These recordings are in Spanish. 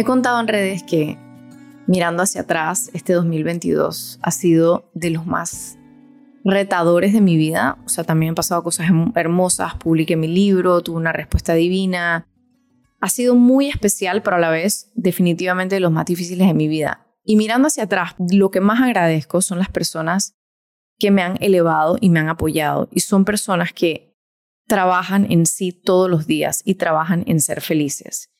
He contado en redes que mirando hacia atrás, este 2022 ha sido de los más retadores de mi vida. O sea, también han pasado cosas hermosas, publiqué mi libro, tuve una respuesta divina. Ha sido muy especial, pero a la vez definitivamente de los más difíciles de mi vida. Y mirando hacia atrás, lo que más agradezco son las personas que me han elevado y me han apoyado. Y son personas que trabajan en sí todos los días y trabajan en ser felices.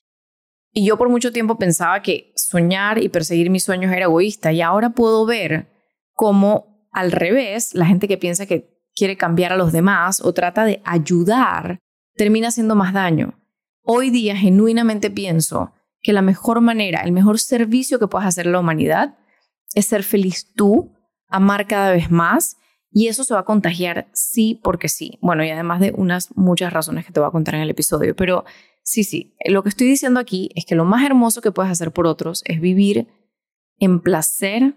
Y yo por mucho tiempo pensaba que soñar y perseguir mis sueños era egoísta y ahora puedo ver cómo al revés, la gente que piensa que quiere cambiar a los demás o trata de ayudar, termina haciendo más daño. Hoy día genuinamente pienso que la mejor manera, el mejor servicio que puedes hacer a la humanidad es ser feliz tú, amar cada vez más y eso se va a contagiar sí porque sí. Bueno, y además de unas muchas razones que te voy a contar en el episodio, pero sí, sí, lo que estoy diciendo aquí es que lo más hermoso que puedes hacer por otros es vivir en placer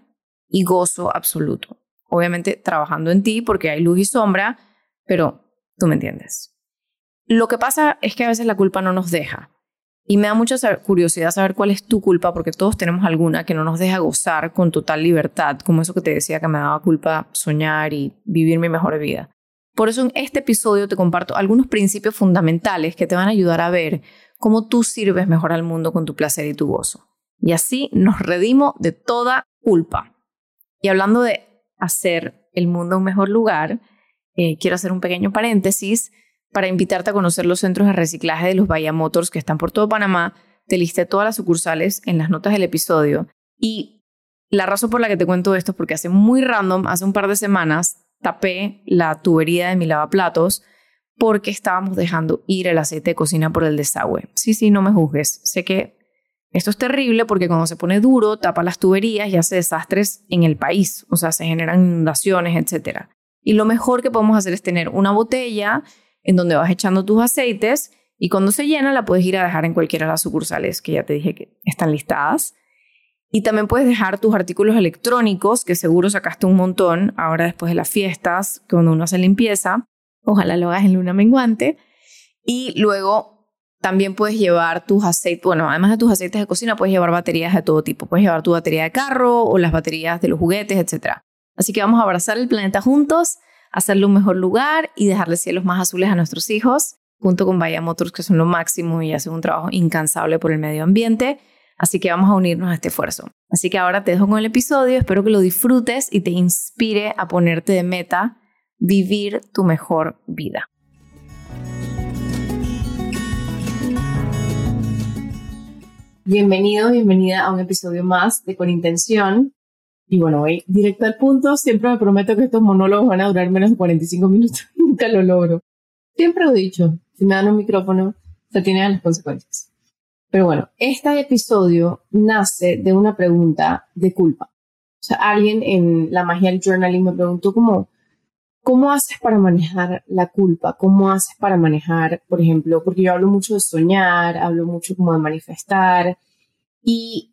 y gozo absoluto. Obviamente trabajando en ti porque hay luz y sombra, pero tú me entiendes. Lo que pasa es que a veces la culpa no nos deja. Y me da mucha curiosidad saber cuál es tu culpa, porque todos tenemos alguna que no nos deja gozar con total libertad, como eso que te decía que me daba culpa soñar y vivir mi mejor vida. Por eso en este episodio te comparto algunos principios fundamentales que te van a ayudar a ver cómo tú sirves mejor al mundo con tu placer y tu gozo. Y así nos redimo de toda culpa. Y hablando de hacer el mundo un mejor lugar, eh, quiero hacer un pequeño paréntesis para invitarte a conocer los centros de reciclaje de los Bahía Motors que están por todo Panamá. Te listé todas las sucursales en las notas del episodio. Y la razón por la que te cuento esto es porque hace muy random, hace un par de semanas, tapé la tubería de mi lavaplatos porque estábamos dejando ir el aceite de cocina por el desagüe. Sí, sí, no me juzgues. Sé que esto es terrible porque cuando se pone duro, tapa las tuberías y hace desastres en el país. O sea, se generan inundaciones, etc. Y lo mejor que podemos hacer es tener una botella en donde vas echando tus aceites y cuando se llena la puedes ir a dejar en cualquiera de las sucursales que ya te dije que están listadas. Y también puedes dejar tus artículos electrónicos, que seguro sacaste un montón ahora después de las fiestas, cuando uno hace limpieza. Ojalá lo hagas en luna menguante. Y luego también puedes llevar tus aceites, bueno, además de tus aceites de cocina, puedes llevar baterías de todo tipo. Puedes llevar tu batería de carro o las baterías de los juguetes, etc. Así que vamos a abrazar el planeta juntos hacerle un mejor lugar y dejarle cielos más azules a nuestros hijos, junto con Vaya Motors, que son lo máximo y hacen un trabajo incansable por el medio ambiente. Así que vamos a unirnos a este esfuerzo. Así que ahora te dejo con el episodio, espero que lo disfrutes y te inspire a ponerte de meta vivir tu mejor vida. Bienvenido, bienvenida a un episodio más de Con Intención. Y bueno, voy directo al punto. Siempre me prometo que estos monólogos van a durar menos de 45 minutos. Nunca lo logro. Siempre lo he dicho. Si me dan un micrófono, se tienen las consecuencias. Pero bueno, este episodio nace de una pregunta de culpa. O sea, alguien en la magia del journaling me preguntó cómo, ¿cómo haces para manejar la culpa? ¿Cómo haces para manejar, por ejemplo, porque yo hablo mucho de soñar, hablo mucho como de manifestar y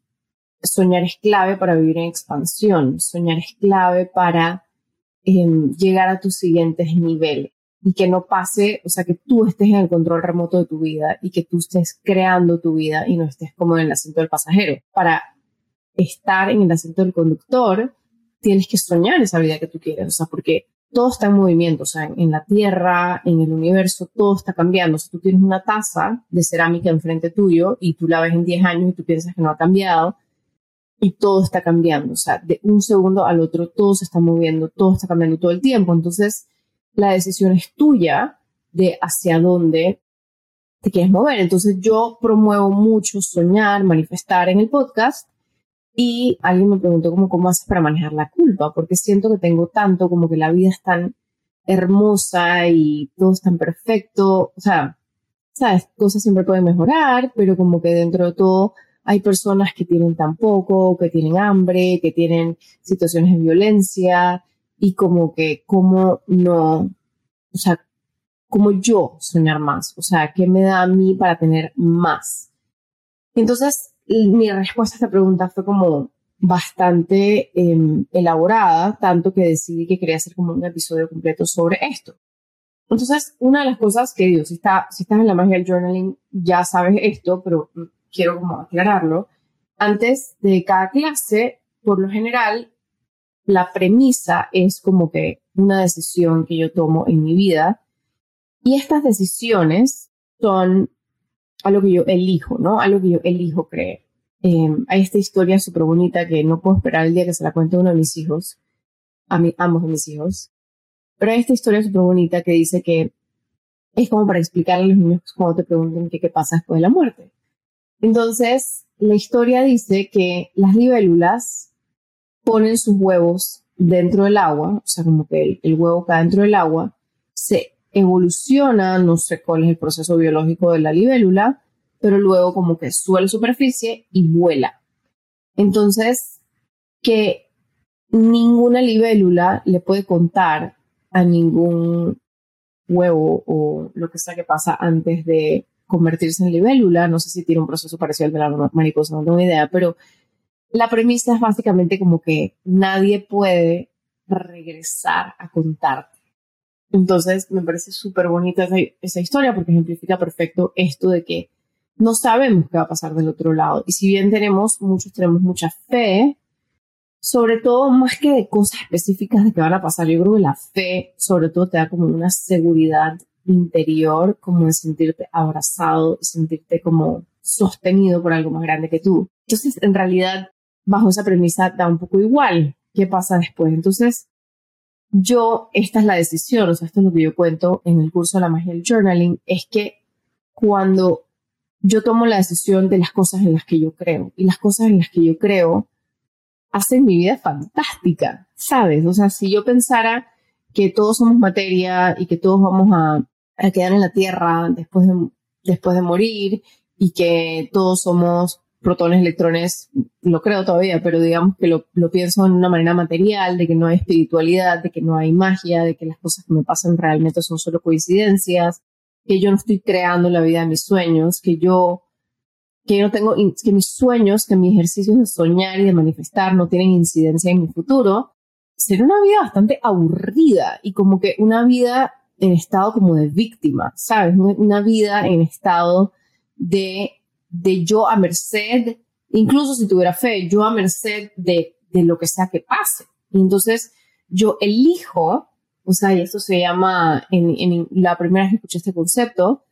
soñar es clave para vivir en expansión, soñar es clave para em, llegar a tus siguientes niveles y que no pase, o sea, que tú estés en el control remoto de tu vida y que tú estés creando tu vida y no estés como en el asiento del pasajero. Para estar en el asiento del conductor, tienes que soñar esa vida que tú quieres, o sea, porque todo está en movimiento, o sea, en, la Tierra, en el universo, todo está cambiando. Si tú tienes una taza de cerámica enfrente tuyo y tú la ves en 10 años y tú piensas que no ha cambiado, y todo está cambiando, o sea, de un segundo al otro todo se está moviendo, todo está cambiando todo el tiempo. Entonces, la decisión es tuya de hacia dónde te quieres mover. Entonces, yo promuevo mucho soñar, manifestar en el podcast y alguien me preguntó cómo, cómo haces para manejar la culpa, porque siento que tengo tanto, como que la vida es tan hermosa y todo es tan perfecto, o sea, sabes, cosas siempre pueden mejorar, pero como que dentro de todo hay personas que tienen tan poco, que tienen hambre, que tienen situaciones de violencia y como que, como no, o sea, como yo soñar más, o sea, ¿qué me da a mí para tener más? Entonces, mi respuesta a esta pregunta fue como bastante em, elaborada, tanto que decidí que quería hacer como un episodio completo sobre esto. Entonces, una de las cosas que digo, si, está, si estás en la magia del journaling, ya sabes esto, pero quiero como aclararlo, antes de cada clase, por lo general, la premisa es como que una decisión que yo tomo en mi vida y estas decisiones son algo que yo elijo, ¿no? Algo que yo elijo creer. Em, hay esta historia súper bonita que no puedo esperar el día que se la cuente uno de mis hijos, a mí, ambos de mis hijos. Pero hay esta historia súper bonita que dice que es como para explicarle a los niños cuando te pregunten qué, qué pasa después de la muerte. Entonces, la historia dice que las libélulas ponen sus huevos dentro del agua, o sea, como que el, huevo cae dentro del agua, se evoluciona, no sé cuál es el proceso biológico de la libélula, pero luego como que sube la superficie y vuela. Entonces, que ninguna libélula le puede contar a ningún huevo o lo que sea que pasa antes de convertirse en libélula. No sé si tiene un proceso parecido al de la mariposa, no tengo idea, pero la premisa es básicamente como que nadie puede regresar a contarte. Entonces me parece súper bonita esa, esa, historia porque ejemplifica perfecto esto de que no sabemos qué va a pasar del otro lado. Y si bien tenemos, muchos tenemos mucha fe, sobre todo más que de cosas específicas de que van a pasar, yo creo que la fe sobre todo te da como una seguridad interior, como de sentirte abrazado, sentirte como sostenido por algo más grande que tú. Entonces, en realidad, bajo esa premisa da un poco igual qué pasa después. Entonces, yo, esta es la decisión, o sea, esto es lo que yo cuento en el curso de la magia del journaling, es que cuando yo tomo la decisión de las cosas en las que yo creo, y las cosas en las que yo creo hacen mi vida fantástica, ¿sabes? O sea, si yo pensara que todos somos materia y que todos vamos a, a quedar en la Tierra después de, después de morir y que todos somos protones, electrones, lo creo todavía, pero digamos que lo, pienso en una manera material, de que no hay espiritualidad, de que no hay magia, de que las cosas que me pasan realmente son solo coincidencias, que yo no estoy creando la vida de mis sueños, que yo, que yo no tengo, que mis sueños, que mis ejercicios de soñar y de manifestar no tienen incidencia en mi futuro, sería una vida bastante aburrida y como que una vida en estado como de víctima, ¿sabes? Una vida en estado de de yo a merced, incluso si tuviera fe, yo a merced de, de lo que sea que pase. Entonces yo elijo, o sea, y esto se llama, en, en la primera vez que escuché este concepto,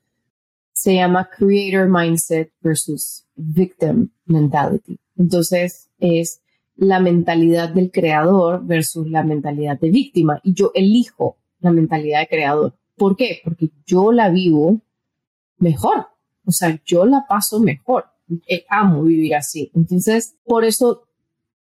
se llama Creator Mindset versus Victim Mentality. Entonces es la mentalidad del creador versus la mentalidad de víctima. Y yo elijo la mentalidad de creador. ¿Por qué? Porque yo la vivo mejor. O sea, yo la paso mejor. Eh, amo vivir así. Entonces, por eso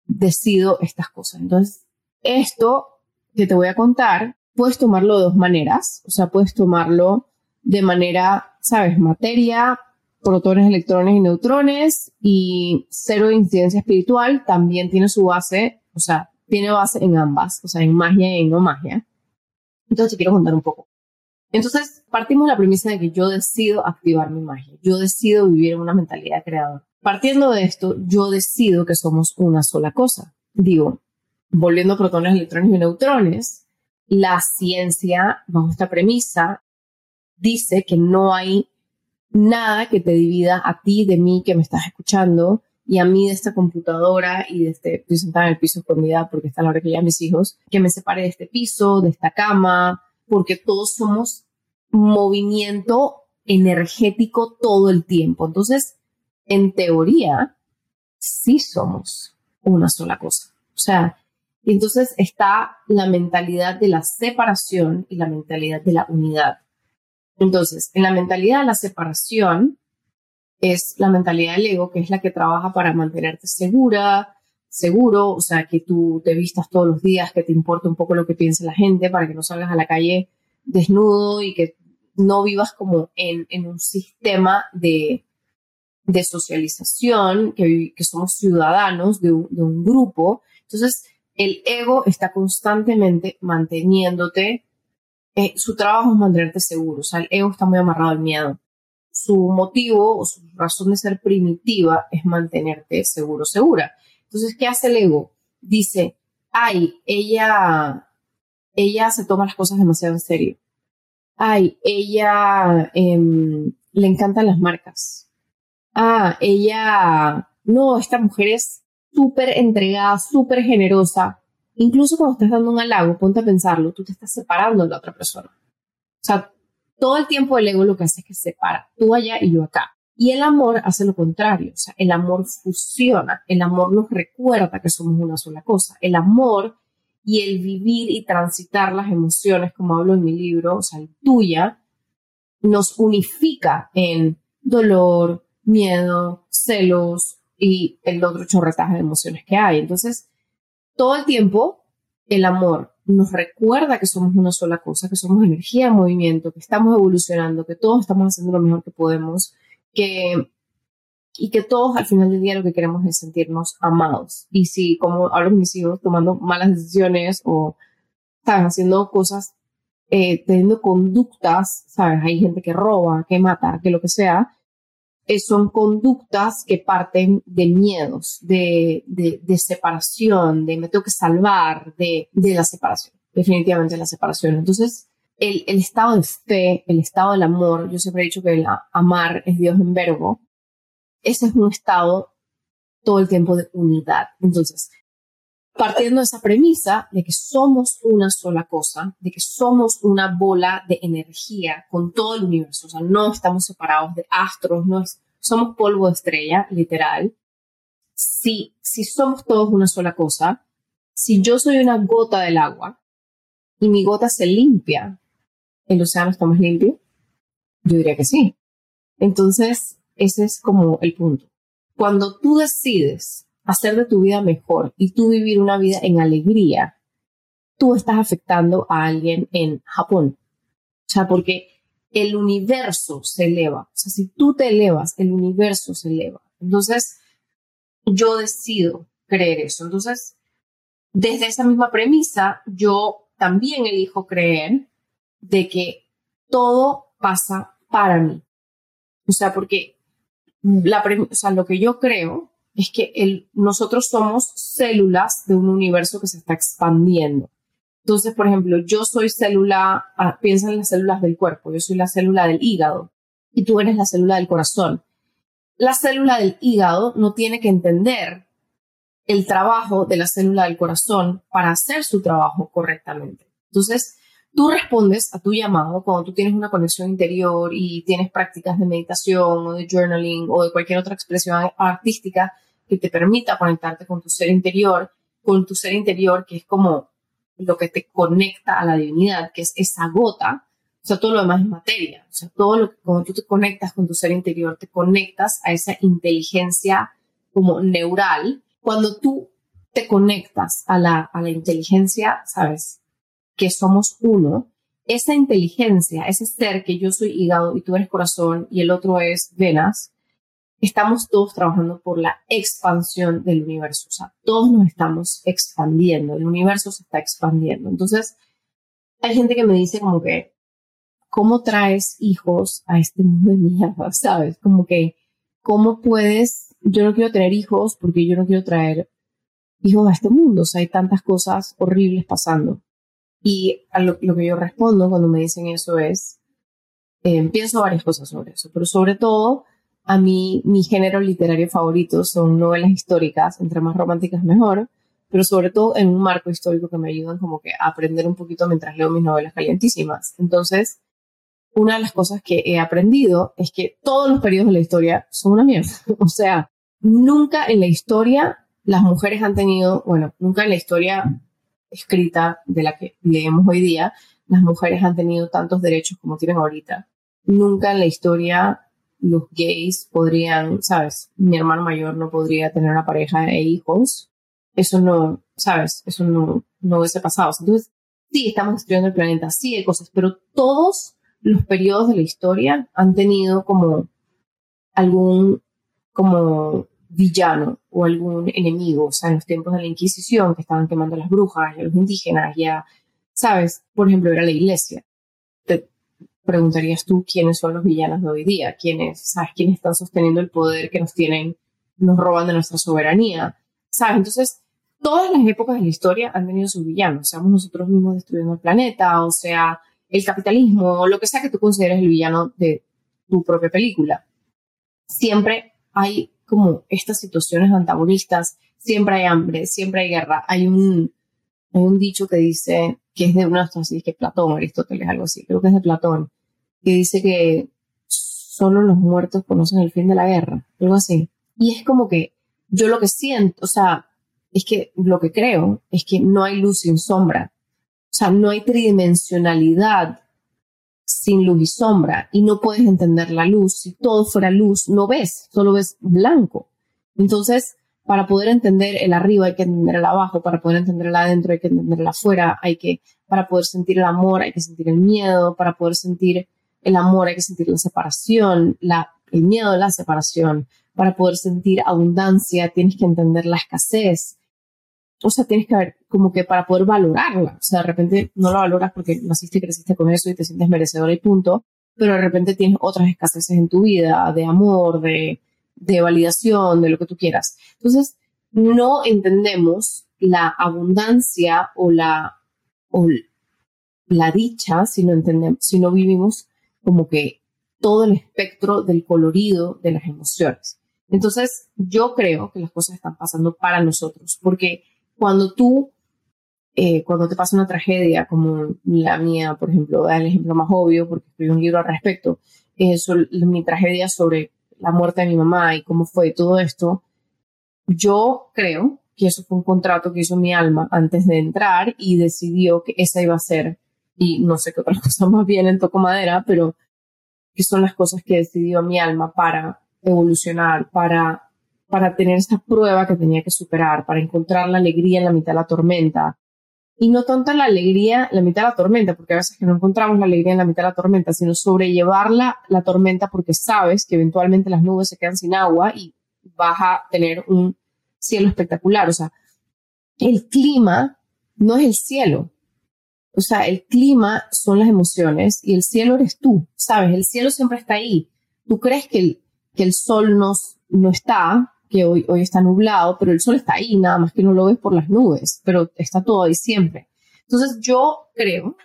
decido estas cosas. Entonces, esto que te voy a contar, puedes tomarlo de dos maneras. O sea, puedes tomarlo de manera, sabes, materia, protones, electrones y neutrones y cero de incidencia espiritual también tiene su base, o sea, tiene base en ambas, o sea, en magia y en no magia. Entonces te quiero contar un poco. Entonces, partimos de la premisa de que yo decido activar mi magia, yo decido vivir en una mentalidad creadora. Partiendo de esto, yo decido que somos una sola cosa. Digo, volviendo a protones, electrones y neutrones, la ciencia, bajo esta premisa, dice que no hay nada que te divida a ti de mí que me estás escuchando y a mí de esta computadora y de este, estoy sentada en el piso escondida porque está la hora que ya mis hijos, que me separe de este piso, de esta cama, porque todos somos movimiento energético todo el tiempo. Entonces, en teoría, sí somos una sola cosa. O sea, entonces está la mentalidad de la separación y la mentalidad de la unidad. Entonces, en la mentalidad de la separación es la mentalidad del ego, que es la que trabaja para mantenerte segura, seguro, o sea, que tú te vistas todos los días, que te importe un poco lo que piense la gente, para que no salgas a la calle desnudo y que no vivas como en, en un sistema de, de socialización, que, somos ciudadanos de un, de un grupo. Entonces, el ego está constantemente manteniéndote, eh, su trabajo es mantenerte seguro, o sea, el ego está muy amarrado al miedo. Su motivo o su razón de ser primitiva es mantenerte seguro, segura. Entonces, ¿qué hace el ego? Dice, ay, ella, ella se toma las cosas demasiado en serio. Ay, ella eh, le encantan las marcas. Ah, ella no, esta mujer es súper entregada, súper generosa. Incluso cuando estás dando un halago, ponte a pensarlo, tú te estás separando de la otra persona. O sea, todo el tiempo el ego lo que hace es que separa, tú allá y yo acá. Y el amor hace lo contrario, o sea, el amor fusiona, el amor nos recuerda que somos una sola cosa. El amor y el vivir y transitar las emociones, como hablo en mi libro, o sea, el tuya, nos unifica en dolor, miedo, celos y el otro chorretaje de emociones que hay. Entonces, todo el tiempo, el amor nos recuerda que somos una sola cosa, que somos energía en movimiento, que estamos evolucionando, que todos estamos haciendo lo mejor que podemos, que y que todos al final del día lo que queremos es sentirnos amados. Y si, como hablo mis hijos, tomando malas decisiones o, ¿sabes? Haciendo cosas, eh, teniendo conductas, ¿sabes? Hay gente que roba, que mata, que lo que sea, eh, son conductas que parten de miedos, de, de, de, separación, de me tengo que salvar, de, de la separación, definitivamente la separación. Entonces, el, estado de fe, el estado del amor, yo siempre he dicho que el amar es Dios en verbo, ese es un estado todo el tiempo de unidad. Entonces, partiendo de esa premisa de que somos una sola cosa, de que somos una bola de energía con todo el universo, o sea, no estamos separados de astros, no es, somos polvo de estrella, literal. Si, si somos todos una sola cosa, si yo soy una gota del agua y mi gota se limpia, ¿el océano está más limpio? Yo diría que sí. Entonces, ese es como el punto. Cuando tú decides hacer de tu vida mejor y tú vivir una vida en alegría, tú estás afectando a alguien en Japón. O sea, porque el universo se eleva. O sea, si tú te elevas, el universo se eleva. Entonces, yo decido creer eso. Entonces, desde esa misma premisa, yo también elijo creer de que todo pasa para mí. O sea, porque la, o sea, lo que yo creo es que el, nosotros somos células de un universo que se está expandiendo. Entonces, por ejemplo, yo soy célula, ah, piensa en las células del cuerpo, yo soy la célula del hígado y tú eres la célula del corazón. La célula del hígado no tiene que entender el trabajo de la célula del corazón para hacer su trabajo correctamente. Entonces, Tú respondes a tu llamado cuando tú tienes una conexión interior y tienes prácticas de meditación o de journaling o de cualquier otra expresión artística que te permita conectarte con tu ser interior, con tu ser interior que es como lo que te conecta a la divinidad, que es esa gota, o sea, todo lo demás es materia, o sea, todo lo que cuando tú te conectas con tu ser interior, te conectas a esa inteligencia como neural. Cuando tú te conectas a la, a la inteligencia, ¿sabes? Que somos uno, esa inteligencia, ese ser que yo soy hígado y tú eres corazón y el otro es venas, estamos todos trabajando por la expansión del universo. Todos nos estamos expandiendo, el universo se está expandiendo. Entonces, hay gente que me dice como que, ¿cómo traes hijos a este mundo de mierda? ¿Sabes? Como que, ¿cómo puedes? Yo no quiero tener hijos porque yo no quiero traer hijos a este mundo. O hay tantas cosas horribles pasando. Y lo, que yo respondo cuando me dicen eso es, eh, pienso varias cosas sobre eso, pero sobre todo, a mí, mi género literario favorito son novelas históricas, entre más románticas mejor, pero sobre todo en un marco histórico que me ayudan como que a aprender un poquito mientras leo mis novelas calientísimas. Entonces, una de las cosas que he aprendido es que todos los periodos de la historia son una mierda. O sea, nunca en la historia las mujeres han tenido, bueno, nunca en la historia escrita de la que leemos hoy día, las mujeres han tenido tantos derechos como tienen ahorita. Nunca en la historia los gays podrían, sabes, mi hermano mayor no podría tener una pareja e hijos. Eso no, sabes, eso no, no hubiese pasado. Entonces, sí, estamos destruyendo el planeta, sí hay cosas, pero todos los periodos de la historia han tenido como algún, como villano o algún enemigo, o sea, en los tiempos de la Inquisición, que estaban quemando a las brujas y a los indígenas, ya, ¿sabes? Por ejemplo, era la iglesia. Te preguntarías tú quiénes son los villanos de hoy día, quiénes, ¿sabes? ¿Quiénes están sosteniendo el poder que nos tienen, nos roban de nuestra soberanía? ¿Sabes? Entonces, todas las épocas de la historia han tenido sus villanos, seamos nosotros mismos destruyendo el planeta, o sea, el capitalismo, o lo que sea que tú consideres el villano de tu propia película. Siempre hay como estas situaciones antagonistas, siempre hay hambre, siempre hay guerra. Hay un, hay un dicho que dice, que es de una así, que Platón, Aristóteles, algo así, creo que es de Platón, que dice que solo los muertos conocen el fin de la guerra, algo así. Y es como que yo lo que siento, o sea, es que lo que creo es que no hay luz sin sombra. O sea, no hay tridimensionalidad sin luz y sombra y no puedes entender la luz. Si todo fuera luz, no ves, solo ves blanco. Entonces, para poder entender el arriba hay que entender el abajo, para poder entender el adentro hay que entender el afuera, hay que, para poder sentir el amor hay que sentir el miedo, para poder sentir el amor hay que sentir la separación, la, el miedo de la separación, para poder sentir abundancia tienes que entender la escasez, o sea, tienes que ver como que para poder valorarla, o sea, de repente no la valoras porque naciste y creciste con eso y te sientes merecedor y punto, pero de repente tienes otras escaseces en tu vida, de amor, de, de validación, de lo que tú quieras. Entonces, no entendemos la abundancia o la, o la dicha si no, entendemos, si no vivimos como que todo el espectro del colorido de las emociones. Entonces, yo creo que las cosas están pasando para nosotros, porque cuando tú, eh, cuando te pasa una tragedia como la mía, por ejemplo, el ejemplo más obvio, porque escribí un libro al respecto, es mi tragedia sobre la muerte de mi mamá y cómo fue todo esto, yo creo que eso fue un contrato que hizo mi alma antes de entrar y decidió que esa iba a ser, y no sé qué otras cosas más en toco madera, pero que son las cosas que decidió mi alma para evolucionar, para para tener esa prueba que tenía que superar, para encontrar la alegría en la mitad de la tormenta. Y no tanto la alegría en la mitad de la tormenta, porque a veces que no encontramos la alegría en la mitad de la tormenta, sino sobrellevarla la tormenta porque sabes que eventualmente las nubes se quedan sin agua y vas a tener un cielo espectacular. O sea, el clima no es el cielo. O sea, el clima son las emociones y el cielo eres tú, ¿sabes? El cielo siempre está ahí. Tú crees que el, que el sol nos, no está, que hoy, hoy está nublado, pero el sol está ahí, nada más que no lo ves por las nubes, pero está todo ahí siempre. Entonces yo creo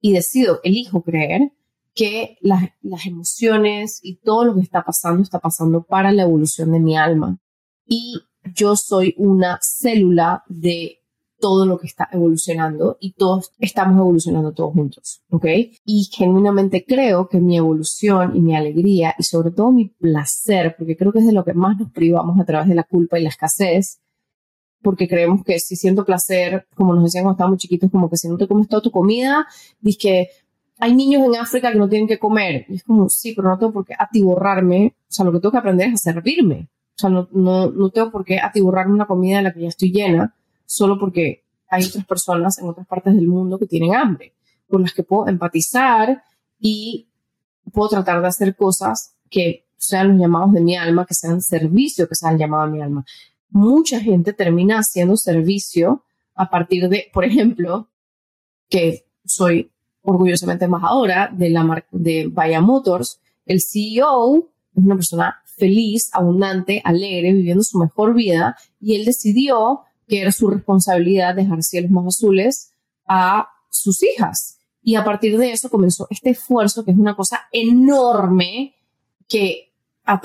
y decido, elijo creer que las, las emociones y todo lo que está pasando está pasando para la evolución de mi alma. Y yo soy una célula de todo lo que está evolucionando y todos estamos evolucionando todos juntos, ¿ok? Y genuinamente creo que mi evolución y mi alegría y sobre todo mi placer, porque creo que es de lo que más nos privamos a través de la culpa y la escasez, porque creemos que si siento placer, como nos decían cuando estábamos chiquitos, como que si no te comes toda tu comida, dices que hay niños en África que no tienen que comer. Y es como, sí, pero no tengo por qué atiborrarme. O sea, lo que tengo que aprender es a servirme. O sea, no, no, no tengo por qué atiborrarme una comida de la que ya estoy llena solo porque hay otras personas en otras partes del mundo que tienen hambre, con las que puedo empatizar y puedo tratar de hacer cosas que sean los llamados de mi alma, que sean servicio, que sean llamado a mi alma. Mucha gente termina haciendo servicio a partir de, por ejemplo, que soy orgullosamente embajadora de la marca de Vaya Motors, el CEO es una persona feliz, abundante, alegre, viviendo su mejor vida y él decidió que era su responsabilidad dejar cielos más azules a sus hijas. Y a partir de eso comenzó este esfuerzo, que es una cosa enorme, que,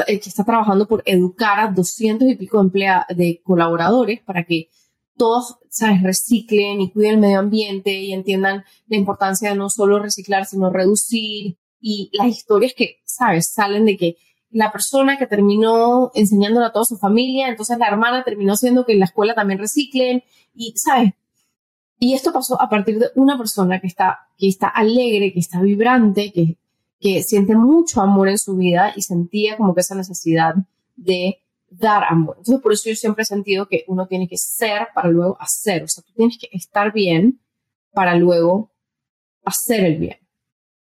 que está trabajando por educar a 200 y pico de, de colaboradores para que todos, ¿sabes?, reciclen y cuiden el medio ambiente y entiendan la importancia de no solo reciclar, sino reducir. Y las historias que, ¿sabes?, salen de que la persona que terminó enseñándole a toda su familia, entonces la hermana terminó haciendo que en la escuela también reciclen y, ¿sabes? Y esto pasó a partir de una persona que está, que está alegre, que está vibrante, que, que siente mucho amor en su vida y sentía como que esa necesidad de dar amor. Entonces, por eso yo siempre he sentido que uno tiene que ser para luego hacer. O sea, tú tienes que estar bien para luego hacer el bien.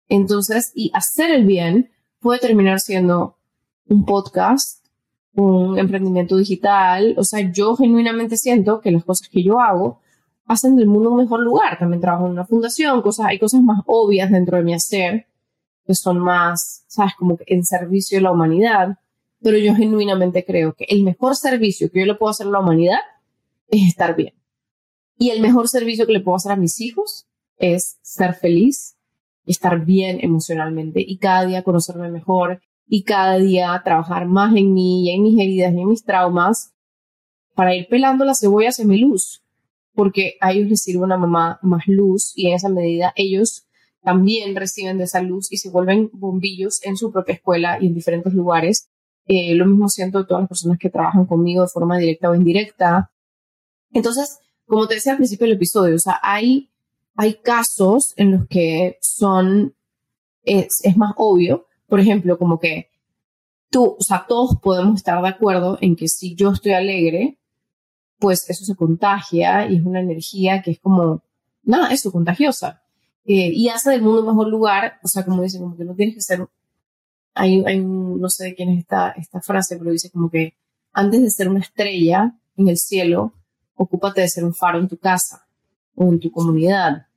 Entonces, y hacer el bien puede terminar siendo un podcast, un emprendimiento digital. O sea, yo genuinamente siento que las cosas que yo hago hacen del mundo un mejor lugar. También trabajo en una fundación, cosas, hay cosas más obvias dentro de mi hacer que son más, sabes, como en servicio de la humanidad. Pero yo genuinamente creo que el mejor servicio que yo le puedo hacer a la humanidad es estar bien. Y el mejor servicio que le puedo hacer a mis hijos es ser feliz, estar bien emocionalmente y cada día conocerme mejor y cada día trabajar más en mí y en mis heridas y en mis traumas para ir pelando la cebolla hacia mi luz, porque a ellos les sirve una mamá más luz y en esa medida ellos también reciben de esa luz y se vuelven bombillos en su propia escuela y en diferentes lugares. Eh, lo mismo siento de todas las personas que trabajan conmigo de forma directa o indirecta. Entonces, como te decía al principio del episodio, o sea, hay, hay casos en los que son, es, es más obvio, por ejemplo, como que tú, o sea, todos podemos estar de acuerdo en que si yo estoy alegre, pues eso se contagia y es una energía que es como, nada, eso, contagiosa. Eh, y hace del mundo un mejor lugar, o sea, como dicen, como que no tienes que ser, hay, hay un, no sé de quién es esta, esta frase, pero dice como que antes de ser una estrella en el cielo, ocúpate de ser un faro en tu casa o en tu comunidad.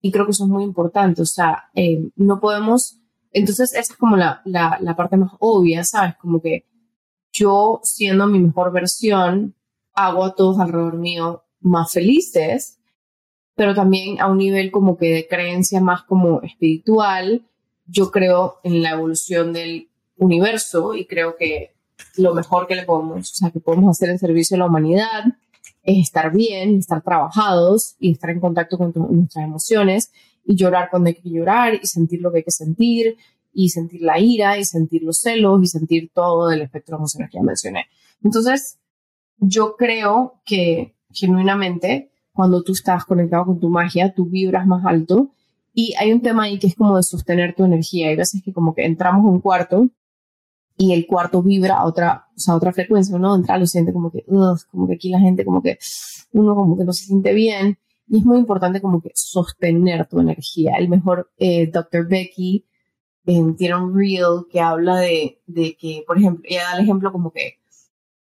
Y creo que eso es muy importante, o sea, eh, no podemos, entonces esa es como la, la, parte más obvia, ¿sabes? Como que yo siendo mi mejor versión, hago a todos alrededor mío más felices, pero también a un nivel como que de creencia más como espiritual, yo creo en la evolución del universo y creo que lo mejor que le podemos, o sea, que podemos hacer en servicio a la humanidad es estar bien, estar trabajados y estar en contacto con nuestras emociones y llorar cuando hay que llorar y sentir lo que hay que sentir y sentir la ira y sentir los celos y sentir todo el espectro emocional que ya mencioné. Entonces, yo creo que genuinamente cuando tú estás conectado con tu magia, tú vibras más alto y hay un tema ahí que es como de sostener tu energía. Hay veces que como que entramos a un cuarto y el cuarto vibra a otra, o sea, a otra frecuencia, uno entra lo siente como que, como que aquí la gente como que, uno como que no se siente bien, y es muy importante como que sostener tu energía. El mejor eh, Dr. Becky eh, tiene un reel que habla de, de que, por ejemplo, ella da el ejemplo como que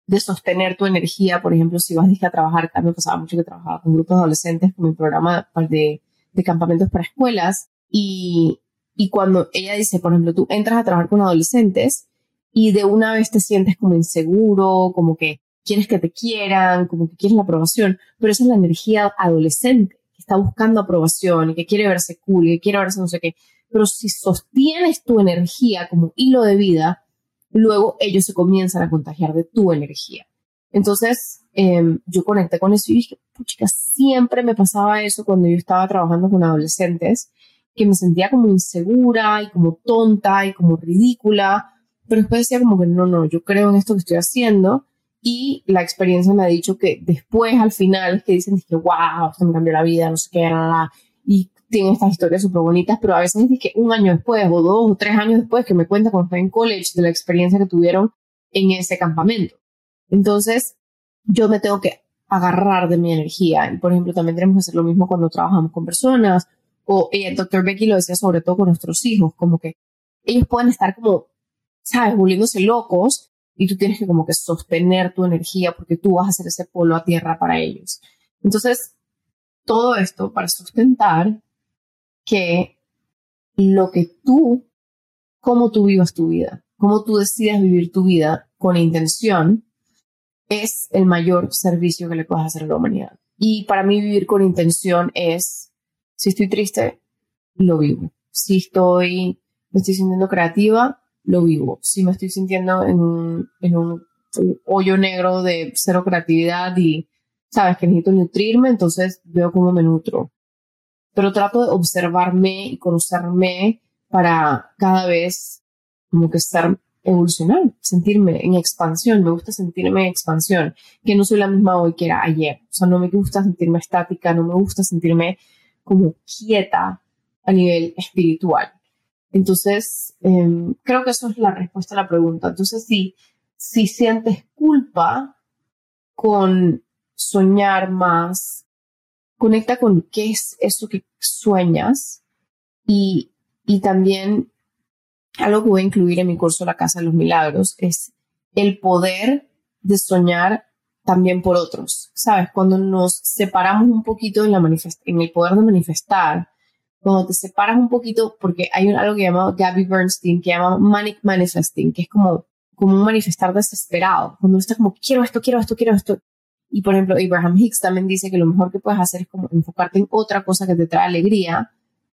de sostener tu energía, por ejemplo, si vas a trabajar, a me pasaba mucho que trabajaba con grupos de adolescentes, con mi programa de, de campamentos para escuelas, y, y cuando ella dice, por ejemplo, tú entras a trabajar con adolescentes, y de una vez te sientes como inseguro, como que quieres que te quieran, como que quieres la aprobación, pero esa es la energía adolescente que está buscando aprobación y que quiere verse cool y que quiere verse no sé qué. Pero si sostienes tu energía como hilo de vida, luego ellos se comienzan a contagiar de tu energía. Entonces, em, yo conecté con eso y dije, puchica, siempre me pasaba eso cuando yo estaba trabajando con adolescentes, que me sentía como insegura y como tonta y como ridícula pero después decía como que no, no, yo creo en esto que estoy haciendo y la experiencia me ha dicho que después al final que dicen que wow, esto me cambió la vida, no sé qué, nada, y tienen estas historias súper bonitas, pero a veces es que un año después o dos o tres años después que me cuenta cuando estaba en college de la experiencia que tuvieron en ese campamento. Entonces, yo me tengo que agarrar de mi energía. Por ejemplo, también tenemos que hacer lo mismo cuando trabajamos con personas. O el doctor Becky lo decía sobre todo con nuestros hijos, como que ellos pueden estar como ¿sabes? Volviéndose locos y tú tienes que como que sostener tu energía porque tú vas a hacer ese polo a tierra para ellos. Entonces, todo esto para sustentar que lo que tú, cómo tú vivas tu vida, cómo tú decidas vivir tu vida con intención, es el mayor servicio que le puedes hacer a la humanidad. Y para mí vivir con intención es, si estoy triste, lo vivo. Si estoy, me estoy sintiendo creativa, lo vivo. Si me estoy sintiendo en un, hoyo negro de cero creatividad y sabes que necesito nutrirme, entonces veo cómo me nutro. Pero trato de observarme y conocerme para cada vez como que estar evolucionar, sentirme en expansión. Me gusta sentirme en expansión, que no soy la misma hoy que era ayer. O sea, no me gusta sentirme estática, no me gusta sentirme como quieta a nivel espiritual. Entonces, em, creo que eso es la respuesta a la pregunta. Entonces, si, si sientes culpa con soñar más, conecta con qué es eso que sueñas y, y también algo que voy a incluir en mi curso La Casa de los Milagros es el poder de soñar también por otros. ¿Sabes? Cuando nos separamos un poquito en, el poder de manifestar, cuando te separas un poquito, porque hay algo que llama Gabby Bernstein, que llama manic manifesting, que es como, como un manifestar desesperado, cuando uno está como, quiero esto, quiero esto, quiero esto. Y por ejemplo, Abraham Hicks también dice que lo mejor que puedes hacer es como enfocarte en otra cosa que te trae alegría,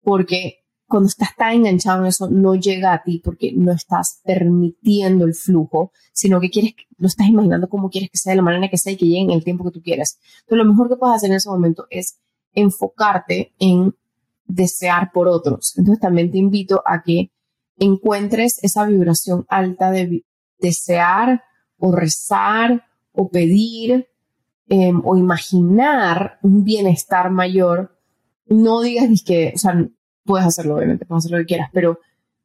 porque cuando estás tan enganchado en eso, no llega a ti porque no estás permitiendo el flujo, sino que quieres, lo estás imaginando como quieres que sea, de la manera que sea y que llegue en el tiempo que tú quieras. Entonces, lo mejor que puedes hacer en ese momento es enfocarte en desear por otros. Entonces, también te invito a que encuentres esa vibración alta de desear o rezar o pedir em, o imaginar un bienestar mayor. No digas que, o sea, puedes hacerlo, obviamente, puedes hacer lo que quieras, pero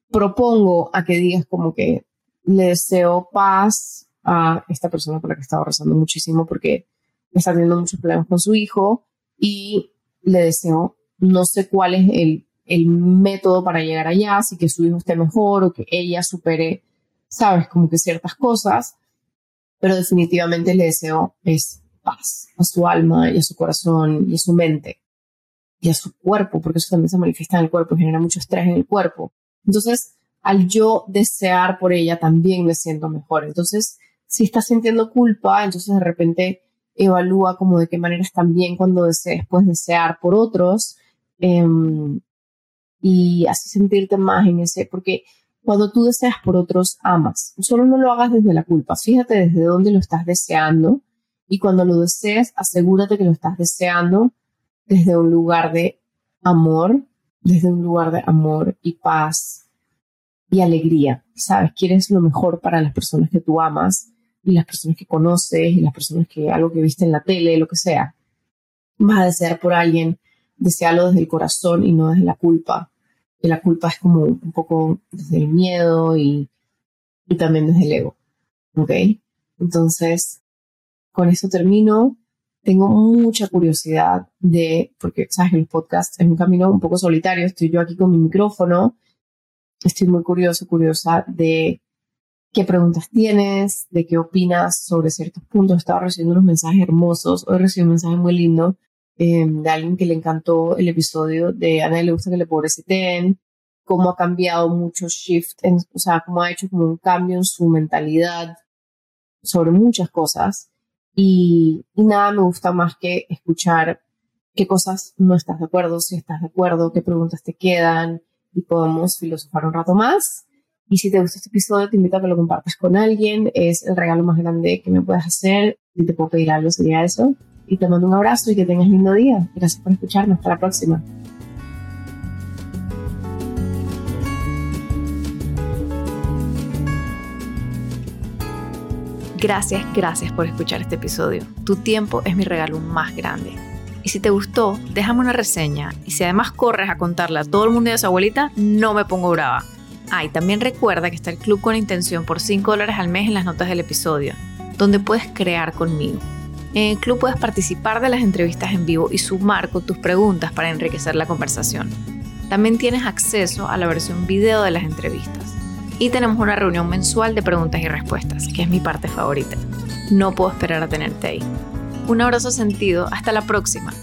propongo a que digas como que le deseo paz a esta persona por la que estaba rezando muchísimo porque está teniendo muchos problemas con su hijo y le deseo, no sé cuál es el, el método para llegar allá, así que su hijo esté mejor o que ella supere, sabes, como que ciertas cosas, pero definitivamente le deseo es paz a su alma y a su corazón y a su mente y a su cuerpo, porque eso también se manifiesta en el cuerpo genera mucho estrés en el cuerpo. Entonces, al yo desear por ella, también me siento mejor. Entonces, si estás sintiendo culpa, entonces de repente evalúa como de qué maneras también cuando desees, puedes desear por otros em, y así sentirte más en ese, porque cuando tú deseas por otros, amas. Solo no lo hagas desde la culpa, fíjate desde dónde lo estás deseando y cuando lo desees, asegúrate que lo estás deseando desde un lugar de amor, desde un lugar de amor y paz y alegría. Sabes, quieres lo mejor para las personas que tú amas y las personas que conoces y las personas que algo que viste en la tele, lo que sea. Vas a desear por alguien, desearlo desde el corazón y no desde la culpa. Y la culpa es como un poco desde el miedo y, también desde el ego. ¿Ok? Entonces, con eso termino tengo mucha curiosidad de, porque sabes que el podcast es un camino un poco solitario, estoy yo aquí con mi micrófono, estoy muy curioso, curiosa de qué preguntas tienes, de qué opinas sobre ciertos puntos. Estaba recibiendo unos mensajes hermosos, hoy recibí un mensaje muy lindo eh, de alguien que le encantó el episodio de Ana le gusta que le pobreciten, cómo ha cambiado mucho shift, o sea, cómo ha hecho como un cambio en su mentalidad sobre muchas cosas y, nada me gusta más que escuchar qué cosas no estás de acuerdo, si estás de acuerdo, qué preguntas te quedan y podemos filosofar un rato más. Y si te gusta este episodio, te invito a que lo compartas con alguien. Es el regalo más grande que me puedes hacer. Si te puedo pedir algo, sería eso. Y te mando un abrazo y que tengas lindo día. Gracias por escucharme. Hasta la próxima. Gracias, gracias por escuchar este episodio. Tu tiempo es mi regalo más grande. Y si te gustó, déjame una reseña. Y si además corres a contarle a todo el mundo de su abuelita, no me pongo brava. Ah, y también recuerda que está el club con intención por 5 dólares al mes en las notas del episodio, donde puedes crear conmigo. En el club puedes participar de las entrevistas en vivo y sumar con tus preguntas para enriquecer la conversación. También tienes acceso a la versión video de las entrevistas y tenemos una reunión mensual de preguntas y respuestas, que es mi parte favorita. No puedo esperar a tenerte ahí. Un abrazo sentido, hasta la próxima.